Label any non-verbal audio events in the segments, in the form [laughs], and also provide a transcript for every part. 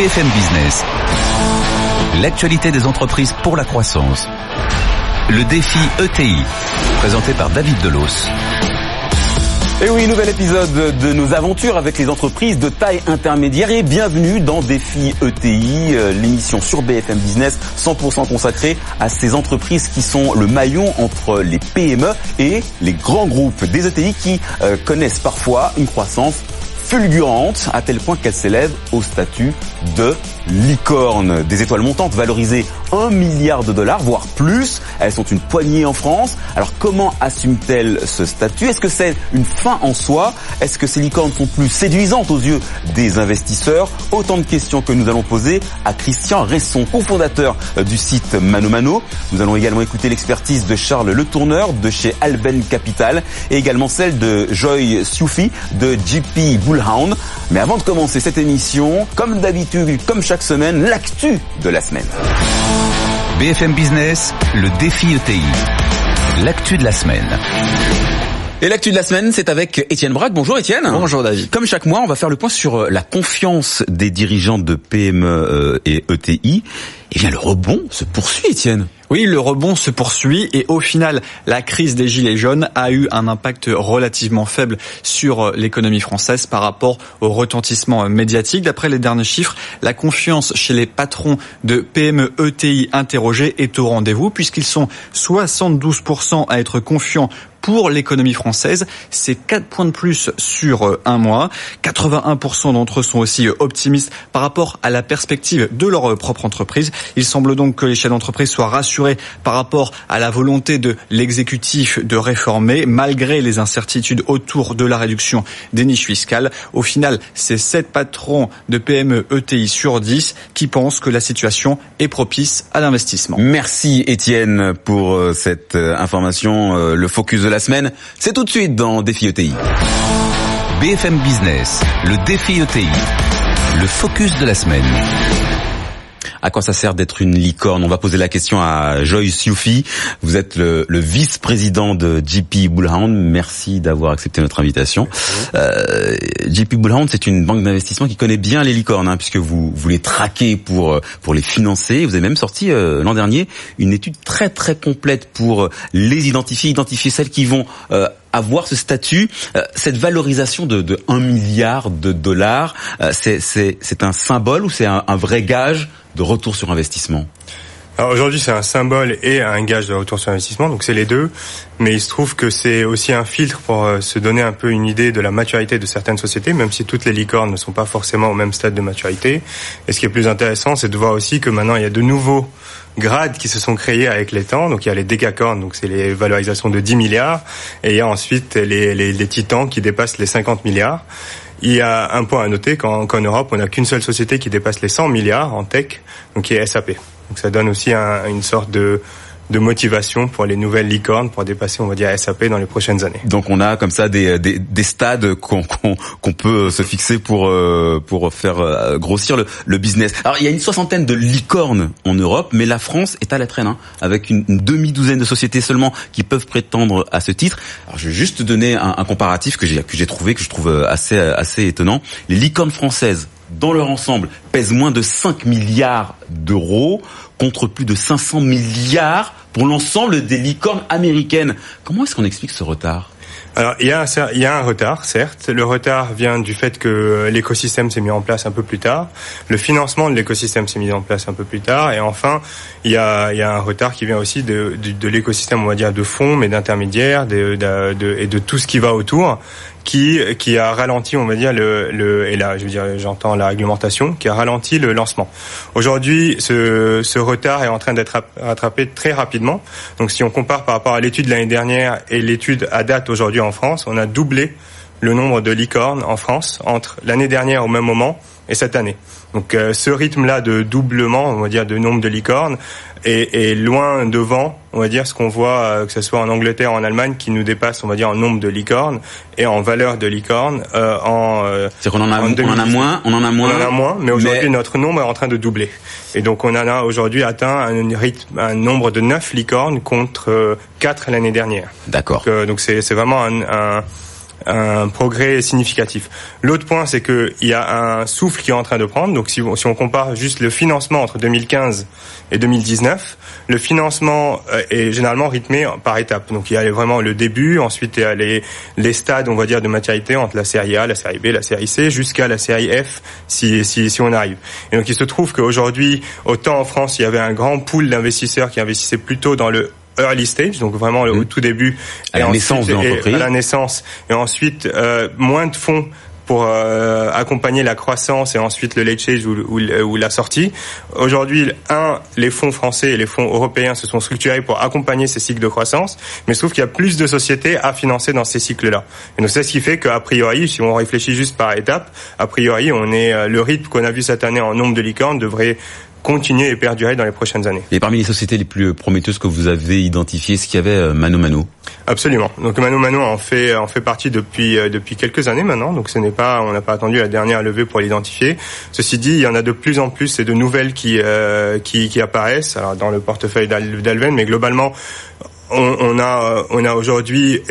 BFM Business. L'actualité des entreprises pour la croissance. Le défi ETI, présenté par David Delos. Et oui, nouvel épisode de nos aventures avec les entreprises de taille intermédiaire et bienvenue dans Défi ETI, euh, l'émission sur BFM Business 100% consacrée à ces entreprises qui sont le maillon entre les PME et les grands groupes des ETI qui euh, connaissent parfois une croissance fulgurante à tel point qu'elle s'élève au statut de licorne. Des étoiles montantes valorisées 1 milliard de dollars, voire plus. Elles sont une poignée en France. Alors comment assument-elles ce statut? Est-ce que c'est une fin en soi? Est-ce que ces licornes sont plus séduisantes aux yeux des investisseurs? Autant de questions que nous allons poser à Christian Resson, cofondateur du site Mano Mano. Nous allons également écouter l'expertise de Charles Le Tourneur de chez Alben Capital et également celle de Joy Sioufi de GP Bullhound. Mais avant de commencer cette émission, comme d'habitude, comme chaque semaine, l'actu de la semaine. BFM Business, le défi ETI. L'actu de la semaine. Et l'actu de la semaine, c'est avec Étienne Braque. Bonjour Étienne. Bonjour David. Comme chaque mois, on va faire le point sur euh, la confiance des dirigeants de PME euh, et ETI. Et bien le rebond se poursuit Étienne. Oui, le rebond se poursuit et au final, la crise des gilets jaunes a eu un impact relativement faible sur euh, l'économie française par rapport au retentissement médiatique. D'après les derniers chiffres, la confiance chez les patrons de PME ETI interrogés est au rendez-vous puisqu'ils sont 72% à être confiants pour l'économie française. C'est 4 points de plus sur euh, un mois. 81% d'entre eux sont aussi euh, optimistes par rapport à la perspective de leur propre entreprise. Il semble donc que les chefs d'entreprise soient rassurés par rapport à la volonté de l'exécutif de réformer, malgré les incertitudes autour de la réduction des niches fiscales. Au final, c'est 7 patrons de PME ETI sur 10 qui pensent que la situation est propice à l'investissement. Merci Étienne pour euh, cette information. Le focus la semaine, c'est tout de suite dans Défi ETI. BFM Business, le défi ETI, le focus de la semaine. À quoi ça sert d'être une licorne? On va poser la question à Joy Sioufi. Vous êtes le, le vice-président de JP Bullhound. Merci d'avoir accepté notre invitation. Euh, JP Bullhound, c'est une banque d'investissement qui connaît bien les licornes, hein, puisque vous, vous les traquez pour pour les financer. Vous avez même sorti euh, l'an dernier une étude très très complète pour les identifier, identifier celles qui vont euh, avoir ce statut, euh, cette valorisation de, de 1 milliard de dollars, euh, c'est un symbole ou c'est un, un vrai gage de retour sur investissement aujourd'hui, c'est un symbole et un gage de retour sur investissement, donc c'est les deux. Mais il se trouve que c'est aussi un filtre pour euh, se donner un peu une idée de la maturité de certaines sociétés, même si toutes les licornes ne sont pas forcément au même stade de maturité. Et ce qui est plus intéressant, c'est de voir aussi que maintenant il y a de nouveaux grades qui se sont créés avec les temps. Donc il y a les décacornes, donc c'est les valorisations de 10 milliards, et il y a ensuite les, les, les titans qui dépassent les 50 milliards. Il y a un point à noter qu'en Europe, on n'a qu'une seule société qui dépasse les 100 milliards en tech, donc qui est SAP. Donc ça donne aussi un, une sorte de de motivation pour les nouvelles licornes pour dépasser, on va dire, SAP dans les prochaines années. Donc on a comme ça des, des, des stades qu'on qu'on peut se fixer pour euh, pour faire euh, grossir le, le, business. Alors il y a une soixantaine de licornes en Europe, mais la France est à la traîne, hein, avec une, demi-douzaine de sociétés seulement qui peuvent prétendre à ce titre. Alors je vais juste donner un, comparatif que j'ai trouvé que je trouve assez assez étonnant. Les licornes françaises dans leur ensemble, pèsent moins de 5 milliards d'euros contre plus de 500 milliards pour l'ensemble des licornes américaines. Comment est-ce qu'on explique ce retard? Alors il y, a un, il y a un retard, certes. Le retard vient du fait que l'écosystème s'est mis en place un peu plus tard. Le financement de l'écosystème s'est mis en place un peu plus tard. Et enfin, il y a, il y a un retard qui vient aussi de, de, de l'écosystème, on va dire, de fonds, mais d'intermédiaires de, et de tout ce qui va autour qui qui a ralenti, on va dire le, le et là je veux dire j'entends la réglementation qui a ralenti le lancement. Aujourd'hui, ce, ce retard est en train d'être rattrapé très rapidement. Donc si on compare par rapport à l'étude de l'année dernière et l'étude à date aujourd'hui en France, on a doublé le nombre de licornes en France entre l'année dernière au même moment et cette année. Donc euh, ce rythme-là de doublement, on va dire, de nombre de licornes est, est loin devant, on va dire, ce qu'on voit, euh, que ce soit en Angleterre, en Allemagne, qui nous dépasse, on va dire, en nombre de licornes et en valeur de licornes. Euh, en, euh, C'est qu'on en a, on en a moins, on en a moins. On en a moins, mais aujourd'hui notre nombre est en train de doubler. Et donc on en a aujourd'hui atteint un rythme, un nombre de 9 licornes contre 4 l'année dernière. D'accord. Donc donc c'est vraiment un, un un progrès significatif. L'autre point, c'est qu'il y a un souffle qui est en train de prendre. Donc, si, si on compare juste le financement entre 2015 et 2019, le financement euh, est généralement rythmé par étapes. Donc, il y a vraiment le début, ensuite il y a les, les stades, on va dire, de maturité entre la série A, la série B, la série C, jusqu'à la série F, si, si, si on arrive. Et donc, il se trouve qu'aujourd'hui, autant en France, il y avait un grand pool d'investisseurs qui investissaient plutôt dans le early stage, donc vraiment au mmh. tout début, à et la naissance de l'entreprise, à la naissance, et ensuite euh, moins de fonds pour euh, accompagner la croissance et ensuite le late stage ou, ou, ou la sortie. Aujourd'hui, un, les fonds français et les fonds européens se sont structurés pour accompagner ces cycles de croissance, mais trouve qu'il y a plus de sociétés à financer dans ces cycles-là. Et donc c'est ce qui fait qu'a priori, si on réfléchit juste par étapes, a priori, on est euh, le rythme qu'on a vu cette année en nombre de licornes devrait continuer et perdurer dans les prochaines années. Et parmi les sociétés les plus prometteuses que vous avez identifiées, est-ce qu'il y avait euh, Mano Mano? Absolument. Donc Mano Mano en fait en fait partie depuis euh, depuis quelques années maintenant. Donc ce n'est pas on n'a pas attendu la dernière levée pour l'identifier. Ceci dit, il y en a de plus en plus et de nouvelles qui euh, qui, qui apparaissent alors dans le portefeuille d'Alven, mais globalement on, on a on a aujourd'hui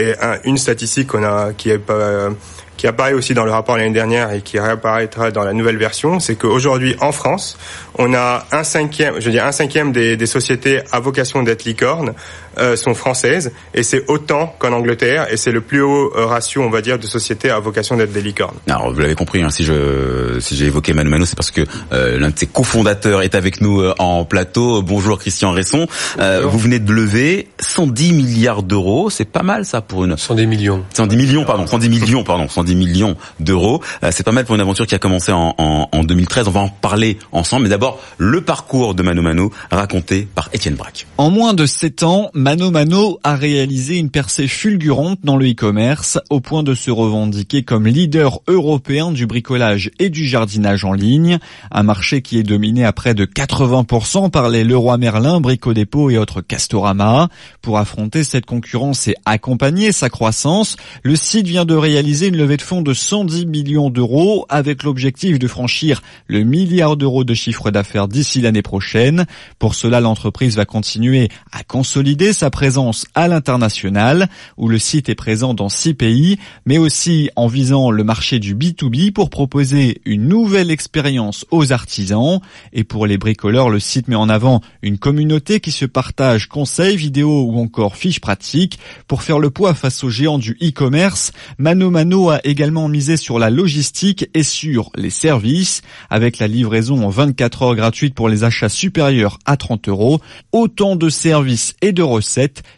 une statistique qu'on a qui est pas qui apparaît aussi dans le rapport l'année dernière et qui réapparaîtra dans la nouvelle version, c'est qu'aujourd'hui en France, on a un cinquième, je veux dire un cinquième des, des sociétés à vocation d'être licorne euh, sont françaises et c'est autant qu'en Angleterre et c'est le plus haut euh, ratio, on va dire, de sociétés à vocation d'être des licornes. Alors vous l'avez compris, hein, si je si j'ai évoqué Manu Mano, c'est parce que euh, l'un de ses cofondateurs est avec nous euh, en plateau. Bonjour Christian Resson. vous venez de lever 110 milliards d'euros, c'est pas mal ça pour une 110 millions. 110 millions, pardon, 110 millions, pardon, 110 millions d'euros. c'est pas mal pour une aventure qui a commencé en, en, en 2013. On va en parler ensemble, mais d'abord le parcours de Mano Mano raconté par Étienne Braque. En moins de 7 ans, Mano Mano a réalisé une percée fulgurante dans le e-commerce au point de se revendiquer comme leader européen du bricolage et du jardinage en ligne, un marché qui est dominé à près de 80% par les Leroy Merlin, Brico Dépôt et autres Castorama. Pour affronter cette concurrence et accompagner sa croissance, le site vient de réaliser une levée de fonds de 110 millions d'euros avec l'objectif de franchir le milliard d'euros de chiffre d'affaires faire d'ici l'année prochaine. Pour cela, l'entreprise va continuer à consolider sa présence à l'international, où le site est présent dans six pays, mais aussi en visant le marché du B2B pour proposer une nouvelle expérience aux artisans. Et pour les bricoleurs, le site met en avant une communauté qui se partage conseils, vidéos ou encore fiches pratiques pour faire le poids face aux géants du e-commerce. Mano Mano a également misé sur la logistique et sur les services avec la livraison en 24 heures gratuite pour les achats supérieurs à 30 euros. Autant de services et de recettes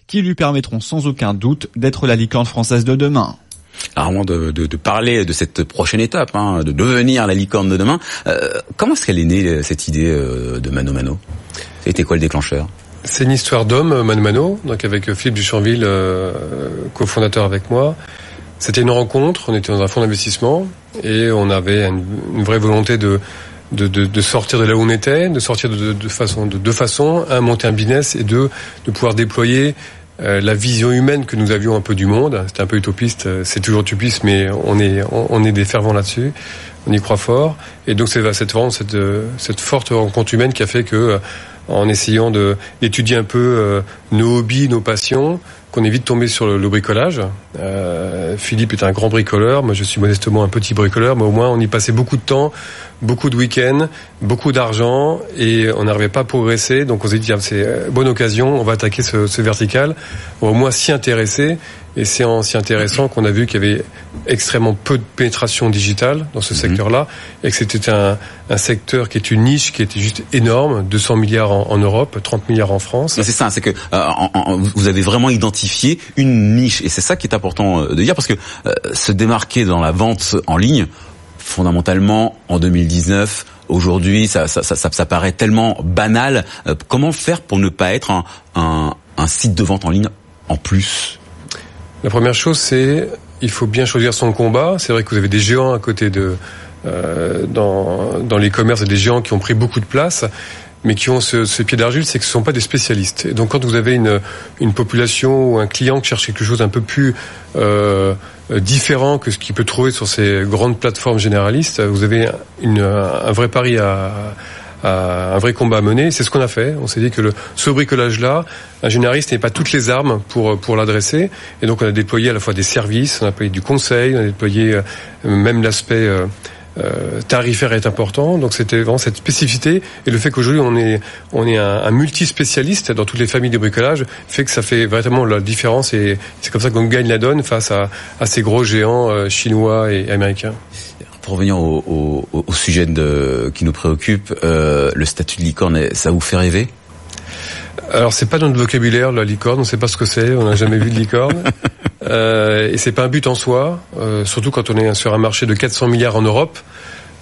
qui lui permettront sans aucun doute d'être la licorne française de demain. avant de, de, parler de cette prochaine étape, hein, de devenir la licorne de demain, euh, comment est-ce qu'elle est née cette idée euh, de Mano Mano? C'était quoi le déclencheur? C'est une histoire d'homme, Mano Mano, donc avec Philippe Duchanville, euh, cofondateur avec moi. C'était une rencontre, on était dans un fonds d'investissement et on avait une vraie volonté de de, de, de, sortir de là où on était, de sortir de, de façon de deux façons, un monter un business et deux de pouvoir déployer euh, la vision humaine que nous avions un peu du monde. C'était un peu utopiste, euh, c'est toujours utopiste, mais on est on, est des fervents là-dessus. On y croit fort et donc c'est cette cette cette forte rencontre humaine qui a fait que euh, en essayant d'étudier un peu nos hobbies, nos passions, qu'on évite de tomber sur le, bricolage. Euh, Philippe est un grand bricoleur, moi je suis modestement un petit bricoleur, mais au moins on y passait beaucoup de temps, beaucoup de week-ends, beaucoup d'argent, et on n'arrivait pas à progresser. Donc on s'est dit, c'est euh, bonne occasion, on va attaquer ce, ce vertical, au moins s'y intéresser. Et c'est en s'y intéressant qu'on a vu qu'il y avait extrêmement peu de pénétration digitale dans ce mhm. secteur-là, et que c'était un, un, secteur qui est une niche qui était juste énorme, 200 milliards en, en Europe, 30 milliards en France. C'est ça, c'est que euh, vous avez vraiment identifié une niche, et c'est ça qui est important euh, de dire, parce que euh, se démarquer dans la vente en ligne, fondamentalement, en 2019, aujourd'hui, ça, ça, ça, ça, paraît tellement banal. comment faire pour ne pas être un, un, un site de vente en ligne en plus? La première chose, c'est il faut bien choisir son combat. C'est vrai que vous avez des géants à côté de euh, dans dans les commerces, des géants qui ont pris beaucoup de place, mais qui ont ce, ce pied d'argile, c'est que ce ne sont pas des spécialistes. Et donc, quand vous avez une une population ou un client qui cherche quelque chose un peu plus euh, différent que ce qu'il peut trouver sur ces grandes plateformes généralistes, vous avez une, un vrai pari à un vrai combat à mener. C'est ce qu'on a fait. On s'est dit que le, ce bricolage-là, un généraliste n'est pas toutes les armes pour pour l'adresser. Et donc on a déployé à la fois des services, on a déployé du conseil, on a déployé euh, même l'aspect euh, euh, tarifaire est important. Donc c'était vraiment cette spécificité et le fait qu'aujourd'hui on est on est un, un multi-spécialiste dans toutes les familles de bricolage fait que ça fait vraiment la différence et c'est comme ça qu'on gagne la donne face à, à ces gros géants chinois et américains pour revenir au, au, au sujet de, qui nous préoccupe, euh, le statut de licorne, ça vous fait rêver? Alors c'est pas dans notre vocabulaire la licorne, on sait pas ce que c'est, on n'a jamais vu de licorne. [laughs] Euh, et c'est pas un but en soi, euh, surtout quand on est sur un marché de 400 milliards en Europe.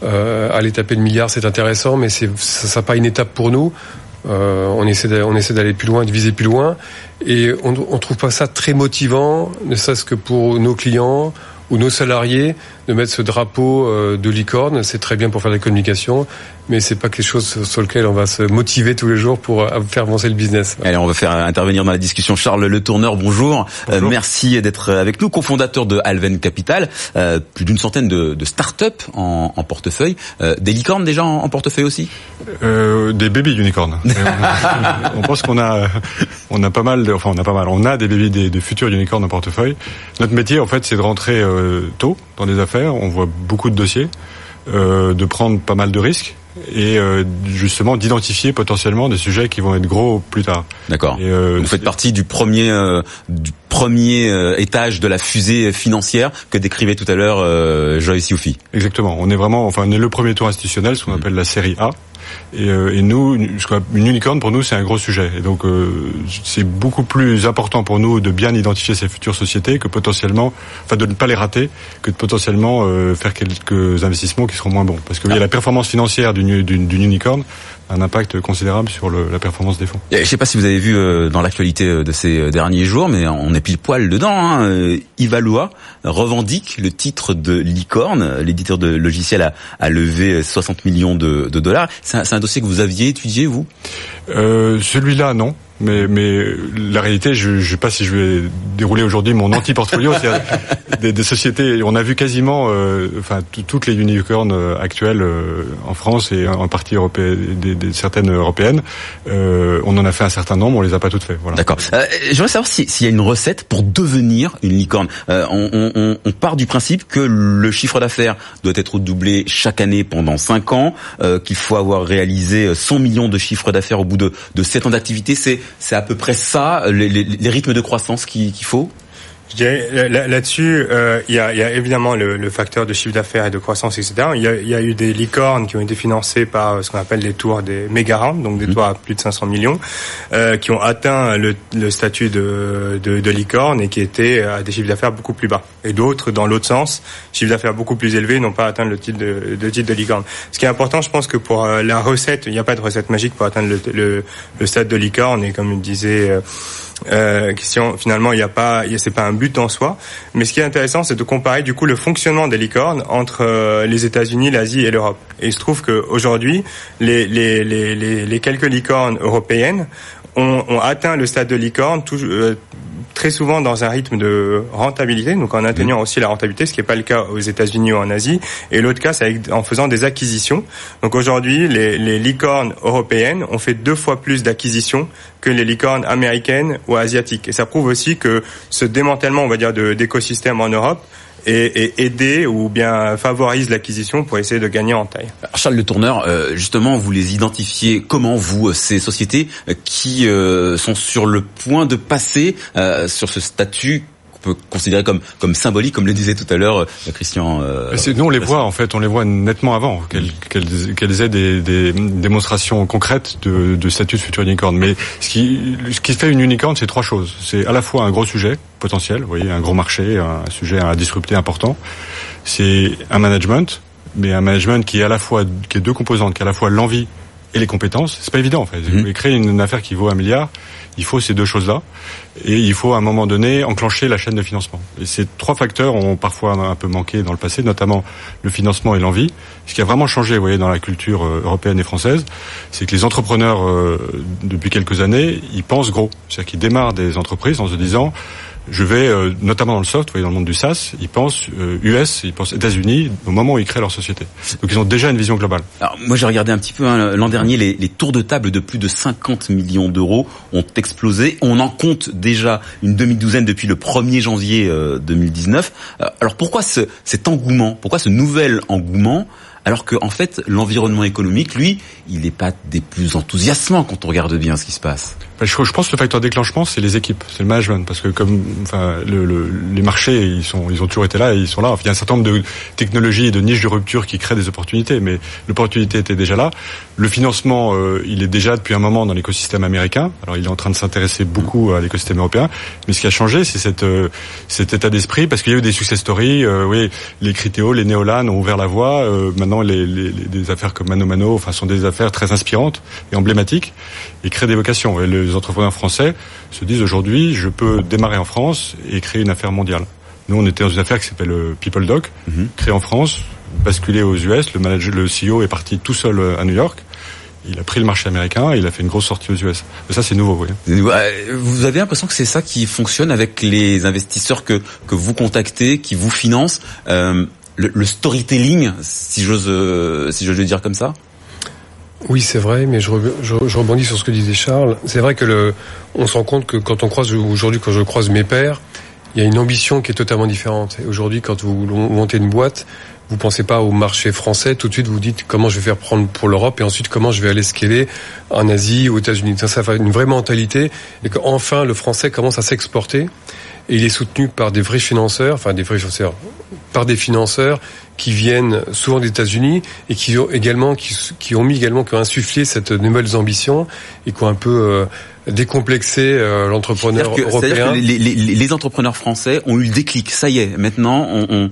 Euh, aller taper le milliard, c'est intéressant, mais c'est ça, pas une étape pour nous. Euh, on essaie on essaie d'aller plus loin, de viser plus loin, et on, on trouve pas ça très motivant, ne serait-ce que pour nos clients ou nos salariés de mettre ce drapeau euh, de licorne. C'est très bien pour faire la communication, mais c'est pas quelque chose sur lequel on va se motiver tous les jours pour euh, faire avancer le business. Allez, on va faire intervenir dans la discussion Charles Le Tourneur. Bonjour. Euh, merci d'être avec nous, cofondateur de Alven Capital. plus d'une centaine de, de start-up en, en, portefeuille. des licornes déjà en, portefeuille aussi? Des bébés unicornes. [laughs] on, pense qu'on a, on a pas mal, de, enfin on a pas mal, on a des bébés des, de futurs unicornes en portefeuille. Notre métier, en fait, c'est de rentrer tôt dans les affaires on voit beaucoup de dossiers, euh, de prendre pas mal de risques et euh, justement d'identifier potentiellement des sujets qui vont être gros plus tard. D'accord. Euh, Vous faites partie du premier du premier étage de la fusée financière que décrivait tout à l'heure Joyce Youfi. Exactement. On est vraiment, enfin, on est le premier tour institutionnel, ce qu'on mm. appelle la série A. Et, euh, et nous, une, une unicorne pour nous, c'est un gros sujet. Et donc, euh, c'est beaucoup plus important pour nous de bien identifier ces futures sociétés que potentiellement, enfin, de ne pas les rater, que de potentiellement euh, faire quelques investissements qui seront moins bons. Parce qu'il y a la performance financière d'une unicorne un impact considérable sur le, la performance des fonds. Je ne sais pas si vous avez vu euh, dans l'actualité euh, de ces euh, derniers jours, mais on est pile poil dedans. Hein. Ivaloa revendique le titre de licorne. L'éditeur de logiciel a, a, levé 60 millions de, de dollars. C'est un, un, dossier que vous aviez étudié, vous? Euh, Celui-là, non. Mais, mais la réalité, je ne sais pas si je vais dérouler aujourd'hui mon anti-portfolio. [laughs] [laughs] des, des, sociétés, on a vu quasiment, euh, enfin, toutes les unicorns euh, actuelles euh, en France et en partie européenne, des, des, certaines européennes. Euh, on en a fait un certain nombre, on les a pas toutes fait. Voilà. D'accord. Euh, J'aimerais savoir s'il y a une recette pour devenir une licorne. On, on, on, part du principe que le chiffre d'affaires doit être doublé chaque année pendant 5 ans, qu'il faut avoir réalisé 100 millions de chiffres d'affaires au bout de, de 7 ans d'activité. C'est à peu près ça, les, les, rythmes de croissance qu'il faut? je dirais là-dessus, euh, il y, a, y, a, évidemment le, le facteur de chiffre d'affaires et de croissance, etc. Il y, a, y, a, eu des licornes qui ont été financées par euh, ce qu'on appelle les tours des méga rounds, donc des mmh. tours à plus de 500 millions, euh, qui ont atteint le, le statut de, de, de, licorne et qui étaient à des chiffres d'affaires beaucoup plus bas. Et d'autres, dans l'autre sens, chiffres d'affaires beaucoup plus élevés, n'ont pas atteint le titre de, de, titre de licorne. Ce qui est important, je pense que pour euh, la recette, il n'y a pas de recette magique pour atteindre le, le, le stade de licorne. Et comme disait euh, question, finalement, il n'y a pas, c'est pas un but en soi. Mais ce qui est intéressant, c'est de comparer du coup le fonctionnement des licornes entre euh, les États-Unis, l'Asie et l'Europe. Et il se trouve qu'aujourd'hui, les, les, les, les, quelques licornes européennes ont, ont, atteint le stade de licorne tout, euh, très souvent dans un rythme de rentabilité, donc en atteignant mmh. aussi la rentabilité, ce qui n'est pas le cas aux États-Unis ou en Asie. Et l'autre cas, c'est en faisant des acquisitions. Donc aujourd'hui, les, les licornes européennes ont fait deux fois plus d'acquisitions que les licornes américaines ou asiatiques. Et ça prouve aussi que ce démantèlement, on va dire, d'écosystème en Europe et, aider ou bien favorise l'acquisition pour essayer de gagner en taille. Charles Le Tourneur, euh, justement, vous les identifiez comment vous euh, ces sociétés euh, qui sont sur le point de passer sur ce statut peut considérer comme comme symbolique, comme le disait tout à l'heure euh, Christian. Euh, nous on les voit en fait, on les voit nettement avant qu'elles qu'elles aient des, des, démonstrations concrètes de, de statut de future unicorne. Mais ce qui ce qui fait une unicorne, c'est trois choses. C'est à la fois un gros sujet potentiel, vous voyez, un gros marché, un sujet à disrupter important. C'est un management, mais un management qui est à la fois qui est deux composantes, qui est à la fois l'envie et les compétences. C'est pas évident en fait. Vous mmh. créer une affaire qui vaut un milliard il faut ces deux choses-là et il faut à un moment donné enclencher la chaîne de financement. Et ces trois facteurs ont parfois un peu manqué dans le passé, notamment le financement et l'envie. Ce qui a vraiment changé, vous voyez, dans la culture euh, européenne et française, c'est que les entrepreneurs, euh, depuis quelques années, ils pensent gros. C'est-à-dire qu'ils démarrent des entreprises en se disant je vais, euh, notamment dans le soft, vous voyez, dans le monde du SaaS, ils pensent US, ils pensent États-Unis au moment où ils créent leur société. Donc ils ont déjà une vision globale. Alors, moi j'ai regardé un petit peu hein, l'an dernier, les, les, tours de table de plus de 50 millions d'euros ont explosé. On en compte déjà une demi-douzaine depuis le 1er janvier 2019. alors pourquoi ce, cet engouement Pourquoi ce nouvel engouement alors que en fait l'environnement économique, lui, il n'est pas des plus enthousiasmants quand on regarde bien ce qui se passe. Je, pense que le facteur déclenchement, c'est les équipes, c'est le management, parce que comme enfin, le, le, les marchés, ils sont, ils ont toujours été là, et ils sont là. Enfin, il y a un certain nombre de technologies et de niches de rupture qui créent des opportunités, mais l'opportunité était déjà là. Le financement, euh, il est déjà depuis un moment dans l'écosystème américain. Alors, il est en train de s'intéresser beaucoup à l'écosystème européen, mais ce qui a changé, c'est cette, euh, cet état d'esprit, parce qu'il y a eu des success stories. Euh, oui, les Critéo, les Neolan ont ouvert la voie. maintenant, les, les, des affaires comme Mano Mano, enfin, sont des affaires très inspirantes et emblématiques, et créent des vocations. Et les entrepreneurs français se disent aujourd'hui, je peux démarrer en France et créer une affaire mondiale. Nous, on était dans une affaire qui s'appelle euh, PeopleDoc, mhm. créée en France, basculée aux US. Le manager, le CEO est parti tout seul euh, à New York. Il a pris le marché américain et il a fait une grosse sortie aux US. Et ça, c'est nouveau, oui. Vous avez l'impression que c'est ça qui fonctionne avec les investisseurs que, que vous contactez, qui vous financent euh, le, le, storytelling, si j'ose euh, si j'ose le dire comme ça oui, c'est vrai, mais je, rebondis sur ce que disait Charles. C'est vrai que le, on se rend compte que quand on croise aujourd'hui, quand je croise mes pères, il y a une ambition qui est totalement différente. aujourd'hui, quand vous montez une boîte, vous pensez pas au marché français, tout de suite vous dites comment je vais faire prendre pour l'Europe et ensuite comment je vais aller scaler en Asie, aux États-Unis. Ça, ça fait une vraie mentalité et qu'enfin le français commence à s'exporter et il est soutenu par des vrais financeurs, enfin des vrais financeurs, par des financeurs qui viennent souvent des États-Unis et qui ont également qui, qui, ont mis également qui ont insufflé cette nouvelles ambitions et qui ont un peu euh, décomplexé euh, l'entrepreneur européen. Que les, les, les, entrepreneurs français ont eu le déclic. Ça y est, maintenant on, on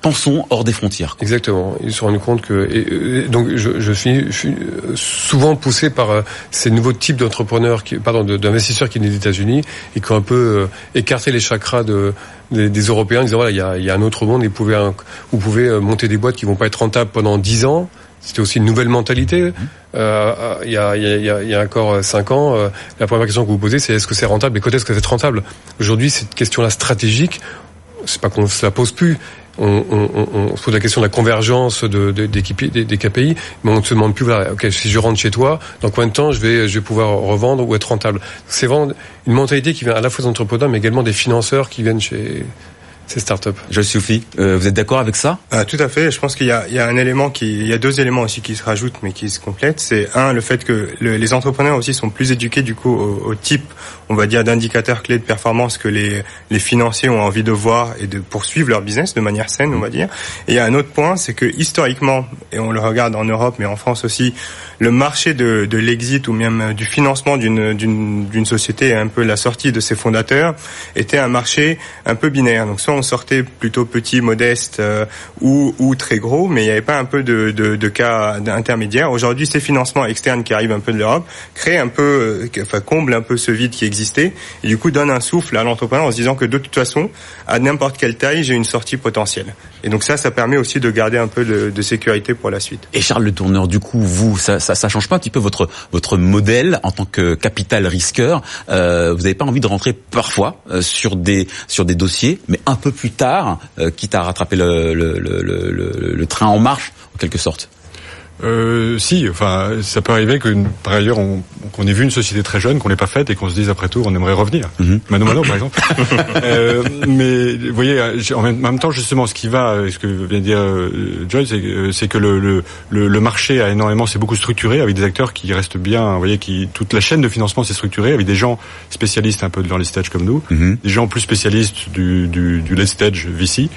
pensons hors des frontières. Exactement. Ils se sont rendus compte que et, donc je, je, suis, je, suis, souvent poussé par euh, ces nouveaux types d'entrepreneurs, qui, pardon, d'investisseurs qui viennent des États-Unis et qui ont un peu euh, écarté les chakras de, des, des, Européens, en disant voilà, il y a, il y a un autre monde, et vous pouvez, vous pouvez euh, monter des boîtes qui vont pas être rentables pendant dix ans. C'était aussi une nouvelle mentalité. Euh, il, y a, il, y a, il y a encore cinq ans, la première question que vous vous posez, c'est est-ce que c'est rentable et quand est-ce que c'est rentable? Aujourd'hui, cette question-là stratégique, c'est pas qu'on se la pose plus, on, on, on, se pose la question de la convergence de, de, des, des, KPI, mais on ne se demande plus, voilà, ok, si je rentre chez toi, dans combien de temps je vais, je vais pouvoir revendre ou être rentable. C'est vraiment une mentalité qui vient à la fois des entrepreneurs, mais également des financeurs qui viennent chez, ces startups. Je Sophie, euh, vous êtes d'accord avec ça? Ah, Tout à fait. Je pense qu'il y a, il y a un élément qui, il y a deux éléments aussi qui se rajoutent, mais qui se complètent. C'est un, le fait que le, les entrepreneurs aussi sont plus éduqués du coup au, au type, on va dire, d'indicateurs clés de performance que les, les financiers ont envie de voir et de poursuivre leur business de manière saine, on va dire. Et il y a un autre point, c'est que historiquement, et on le regarde en Europe, mais en France aussi, le marché de, de l'exit ou même du financement d'une, d'une, d'une société, un peu la sortie de ses fondateurs, était un marché un peu binaire. Donc soit on sortait plutôt petit, modeste euh, ou, ou très gros, mais il n'y avait pas un peu de, de, de cas intermédiaires. Aujourd'hui, ces financements externes qui arrivent un peu de l'Europe créent un peu, euh, enfin comblent un peu ce vide qui existait et du coup donnent un souffle à l'entrepreneur en se disant que de toute façon, à n'importe quelle taille, j'ai une sortie potentielle. Et donc ça, ça permet aussi de garder un peu de, de sécurité pour la suite. Et Charles Le Tourneur, du coup, vous, ça, ça, ça change pas un petit peu votre votre modèle en tant que capital risqueur euh, Vous n'avez pas envie de rentrer parfois euh, sur des sur des dossiers, mais un peu plus tard, euh, quitte à rattraper le, le, le, le, train en marche en quelque sorte euh, si, enfin, ça peut arriver que par ailleurs on, qu'on ait vu une société très jeune, qu'on l'ait pas faite et qu'on se dise après tout on aimerait revenir. Mm Mano Mano par exemple. [laughs] euh, mais vous voyez, en même, temps justement, ce qui va, ce que vient de dire euh, Joyce, c'est que le, le, le, marché a énormément, c'est beaucoup structuré avec des acteurs qui restent bien. Vous voyez, qui toute la chaîne de financement s'est structurée avec des gens spécialistes un peu de l'early stage comme nous, mhm. des gens plus spécialistes du, du, du late stage VC.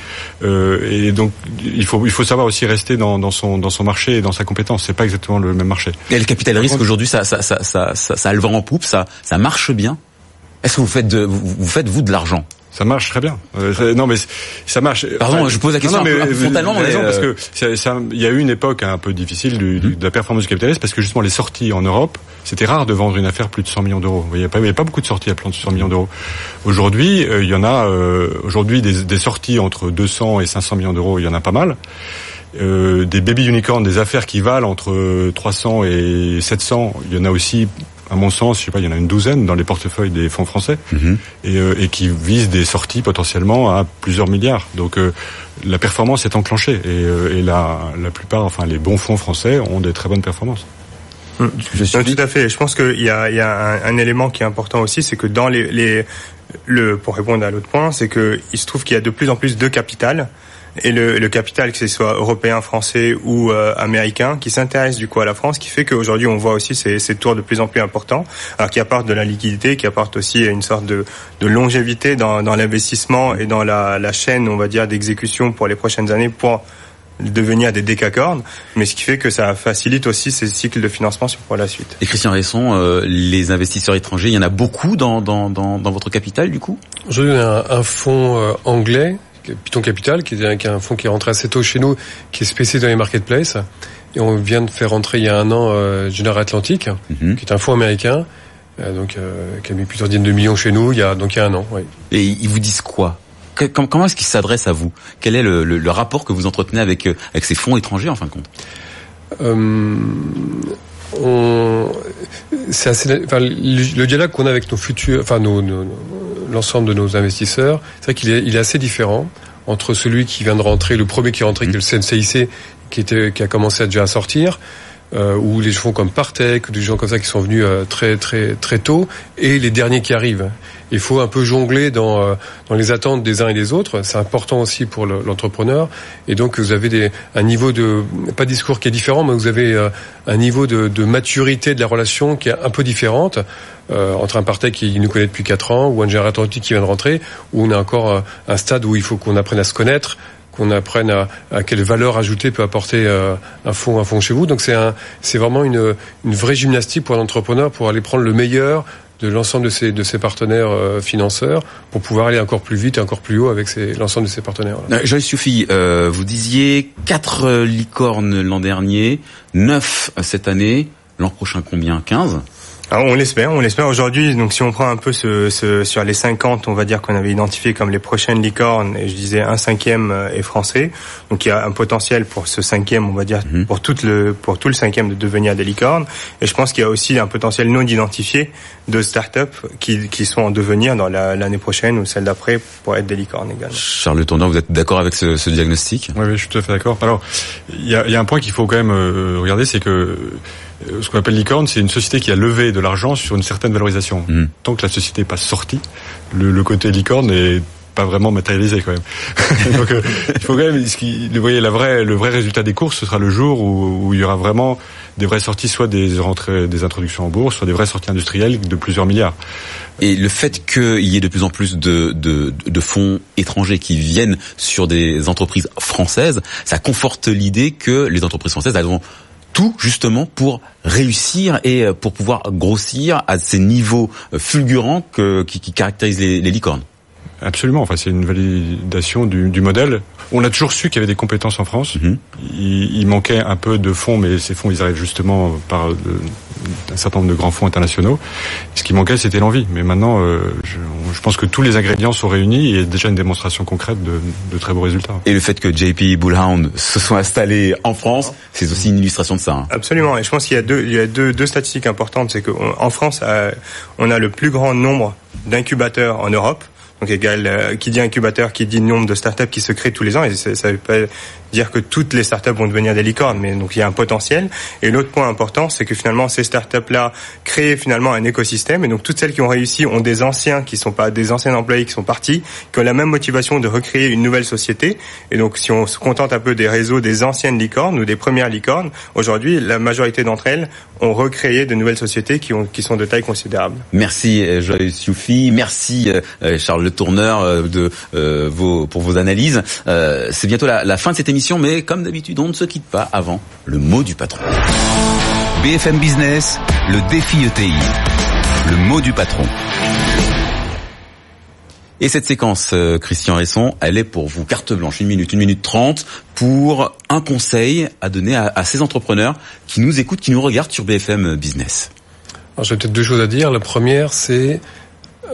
Euh, et donc il faut il faut savoir aussi rester dans, dans son dans son marché et dans sa compétences. C'est pas exactement le même marché. Et le capital risque aujourd'hui, ça, ça, ça, ça, ça, ça a le vent en poupe, ça, ça marche bien. Est-ce que vous faites de, vous, faites vous de l'argent? Ça marche très bien. Euh, non, mais ça marche. Pardon, je pose la question non, mais, frontalement. raison, parce que il y a eu une époque un peu difficile du, de la performance du capitalisme parce que justement les sorties en Europe, c'était rare de vendre une affaire plus de 100 millions d'euros. Il n'y avait pas beaucoup de sorties à plus de 100 millions d'euros. Aujourd'hui, euh, il y en a. Euh, aujourd'hui, des, des, sorties entre 200 et 500 millions d'euros, il y en a pas mal. Euh, des baby unicorns, des affaires qui valent entre 300 et 700, il y en a aussi à mon sens, je sais pas, il y en a une douzaine dans les portefeuilles des fonds français Mhm. et, euh, et qui visent des sorties potentiellement à plusieurs milliards. Donc euh, la performance est enclenchée et, euh, et la, la plupart, enfin les bons fonds français ont des très bonnes performances. Je suis Non, tout à fait. Je pense qu'il y a, il y a un, un élément qui est important aussi, c'est que dans les, les le pour répondre à l'autre point, c'est que il se trouve qu'il y a de plus en plus de capital et le, le capital, que ce soit européen, français ou euh, américain, qui s'intéresse du coup à la France, qui fait qu'aujourd'hui on voit aussi ces, ces tours de plus en plus importants, alors qui apportent de la liquidité, qui apportent aussi une sorte de, de longévité dans, dans l'investissement et dans la, la chaîne, on va dire, d'exécution pour les prochaines années pour devenir des décacornes, mais ce qui fait que ça facilite aussi ces cycles de financement sur- pour la suite. Et Christian Resson, euh, les investisseurs étrangers, il y en a beaucoup dans, dans, dans, dans votre capital du coup? Aujourd'hui, on a un, un fonds euh, anglais, Python Capital, qui est, un- qui est un fonds qui est rentré assez tôt chez nous, qui est spécialisé dans les marketplaces. Et on vient de faire rentrer il y a un an euh, General Atlantic, Mhm. qui est un fonds américain, euh, donc euh, qui a mis plusieurs dizaines de millions chez nous il y a donc il y a un an. Oui. Et ils vous disent quoi? Que- com- Comment est-ce qu'ils s'adressent à vous? Quel est le, le, le rapport que vous entretenez avec, euh, avec ces fonds étrangers en fin de compte? On, c'est assez, enfin, le, le dialogue qu'on a avec nos futurs, enfin, nos, nos- nos- l'ensemble de nos investisseurs, c'est vrai qu'il est, il est assez différent entre celui qui vient de rentrer, le premier qui est rentré, qui est le CNCIC, qui était, qui a commencé à déjà à sortir, euh, ou les fonds comme Partech, ou des gens comme ça qui sont venus euh, très très très tôt, et les derniers qui arrivent. Il faut un peu jongler dans euh, dans les attentes des uns et des autres. C'est important aussi pour le- l'entrepreneur. Et donc vous avez des, un niveau de pas discours qui est différent, mais vous avez euh, un niveau de, de maturité de la relation qui est un peu différente euh, entre un Partech qui nous connaît depuis 4 ans ou un Atlantic qui vient de rentrer, où on a encore euh, un stade où il faut qu'on apprenne à se connaître, qu'on apprenne à, à quelle valeur ajoutée peut apporter euh, un fonds un fonds chez vous. Donc c'est un c'est vraiment une une vraie gymnastique pour un entrepreneur pour aller prendre le meilleur de l'ensemble de ses de ses partenaires euh, financeurs pour pouvoir aller encore plus vite et encore plus haut avec l'ensemble de ses partenaires. Euh, Joyce Soufi, euh, vous disiez 4 licornes l'an dernier, 9 cette année, l'an prochain combien? 15 Alors, on l'espère, on l'espère aujourd'hui. Donc, si on prend un peu ce, ce- sur les 50, on va dire qu'on avait identifié comme les prochaines licornes, et je disais un cinquième euh, est français. Donc, il y a un potentiel pour ce cinquième, on va dire, Mhm. pour tout le pour tout le cinquième de devenir des licornes. Et je pense qu'il y a aussi un potentiel non identifié de startups qui qui sont en devenir dans la- l'année prochaine ou celle d'après pour être des licornes également. Charles Le Tourneur, vous êtes d'accord avec ce, ce diagnostic? Oui, oui, je suis tout à fait d'accord. Alors, il y a, il y a un point qu'il faut quand même euh, regarder, c'est que euh, ce qu'on appelle licorne, c'est une société qui a levé de l'argent sur une certaine valorisation. Mhm. Tant que la société n'est pas sortie, le, le côté licorne n'est pas vraiment matérialisé quand même. [laughs] Donc, euh, il faut quand même, ce qui, vous voyez, la vraie, le vrai résultat des courses, ce sera le jour où, où il y aura vraiment des vraies sorties, soit des rentrées, des introductions en bourse, soit des vraies sorties industrielles de plusieurs milliards. Et le fait qu'il y ait de plus en plus de, de, de fonds étrangers qui viennent sur des entreprises françaises, ça conforte l'idée que les entreprises françaises, elles ont justement pour réussir et euh, pour pouvoir grossir à ces niveaux euh, fulgurants qui, caractérisent les, licornes. Absolument. Enfin, c'est une validation du modèle. On a toujours su qu'il y avait des compétences en France. Mhm. il, il manquait un peu de fonds, mais ces fonds, ils arrivent justement par euh, un certain nombre de grands fonds internationaux. Ce qui manquait, c'était l'envie. Mais maintenant, euh, je, je pense que tous les ingrédients sont réunis et il y a déjà une démonstration concrète de, de très beaux résultats. Et le fait que JP Bullhound se soit installé en France, c'est aussi une illustration de ça. hein. Absolument. Et je pense qu'il y a deux, il y a deux, deux statistiques importantes. C'est qu'en France, euh, on a le plus grand nombre d'incubateurs en Europe. Donc égal, euh, qui dit incubateur, qui dit nombre de startups qui se créent tous les ans. Et ça ne veut pas dire que toutes les startups vont devenir des licornes, mais donc il y a un potentiel. Et l'autre point important, c'est que finalement ces startups-là créent finalement un écosystème. Et donc toutes celles qui ont réussi ont des anciens qui sont pas des anciens employés qui sont partis, qui ont la même motivation de recréer une nouvelle société. Et donc si on se contente un peu des réseaux des anciennes licornes ou des premières licornes, aujourd'hui la majorité d'entre elles ont recréé de nouvelles sociétés qui, ont, qui sont de taille considérable. Merci euh, Joël Soufi, merci euh, euh, Charles Le Tourneur euh, de euh, vos pour vos analyses. Euh, c'est bientôt la, la fin de cette émission, mais comme d'habitude, on ne se quitte pas avant le mot du patron. BFM Business, le défi ETI. Le mot du patron. Et cette séquence, euh, Christian Resson, elle est pour vous carte blanche, une minute, une minute trente, pour un conseil à donner à, à ces entrepreneurs qui nous écoutent, qui nous regardent sur BFM Business. Alors j'ai peut-être deux choses à dire. La première, c'est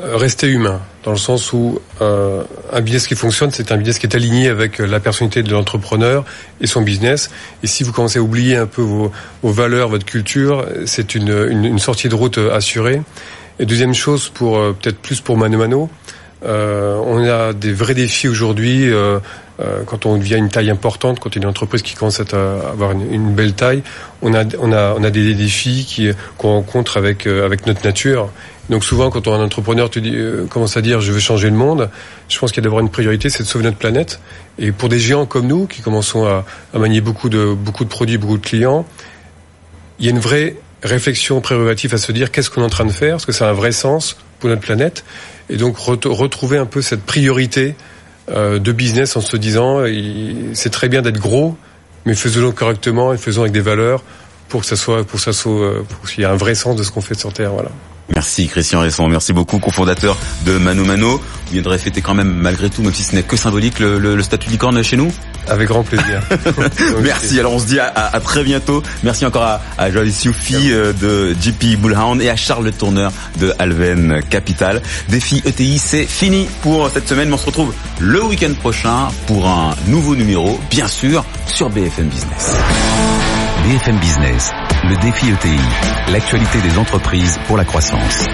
rester humain, dans le sens où euh, un business qui fonctionne, c'est un business qui est aligné avec la personnalité de l'entrepreneur et son business. Et si vous commencez à oublier un peu vos, vos valeurs, votre culture, c'est une, une, une, sortie de route assurée. Et deuxième chose, pour peut-être plus pour Mano Mano, euh, on a des vrais défis aujourd'hui. Euh, euh, quand on devient une taille importante, quand il y a une entreprise qui commence à avoir une, belle taille, on a, on a, on a des défis qu'on rencontre avec, avec notre nature. Donc souvent, quand on un entrepreneur tu dis, commence à dire je veux changer le monde, je pense qu'il y a d'abord une priorité, c'est de sauver notre planète. Et pour des géants comme nous, qui commençons à, à manier beaucoup de, produits, beaucoup de clients, il y a une vraie réflexion prérogative à se dire qu'est-ce qu'on est en train de faire, est-ce que ça a un vrai sens pour notre planète? Et donc retrouver un peu cette priorité euh, de business en se disant c'est très bien d'être gros, mais faisons-le correctement et faisons avec des valeurs pour pour que ça soit euh, pour qu'il y ait un vrai sens de ce qu'on fait sur Terre. Voilà. Merci Christian Resson, merci beaucoup, cofondateur de Mano Mano. Vous viendrez fêter quand même, malgré tout, même si ce n'est que symbolique, le, le, le statut licorne chez nous Avec grand plaisir. [laughs] merci, alors on se dit à, à, très bientôt. Merci encore à, à Joyce Youfi euh, de JP Bullhound et à Charles Tourneur de Alven Capital. Défi ETI, c'est fini pour cette semaine, mais on se retrouve le week-end prochain pour un nouveau numéro, bien sûr, sur BFM Business. BFM Business, le défi ETI, l'actualité des entreprises pour la croissance.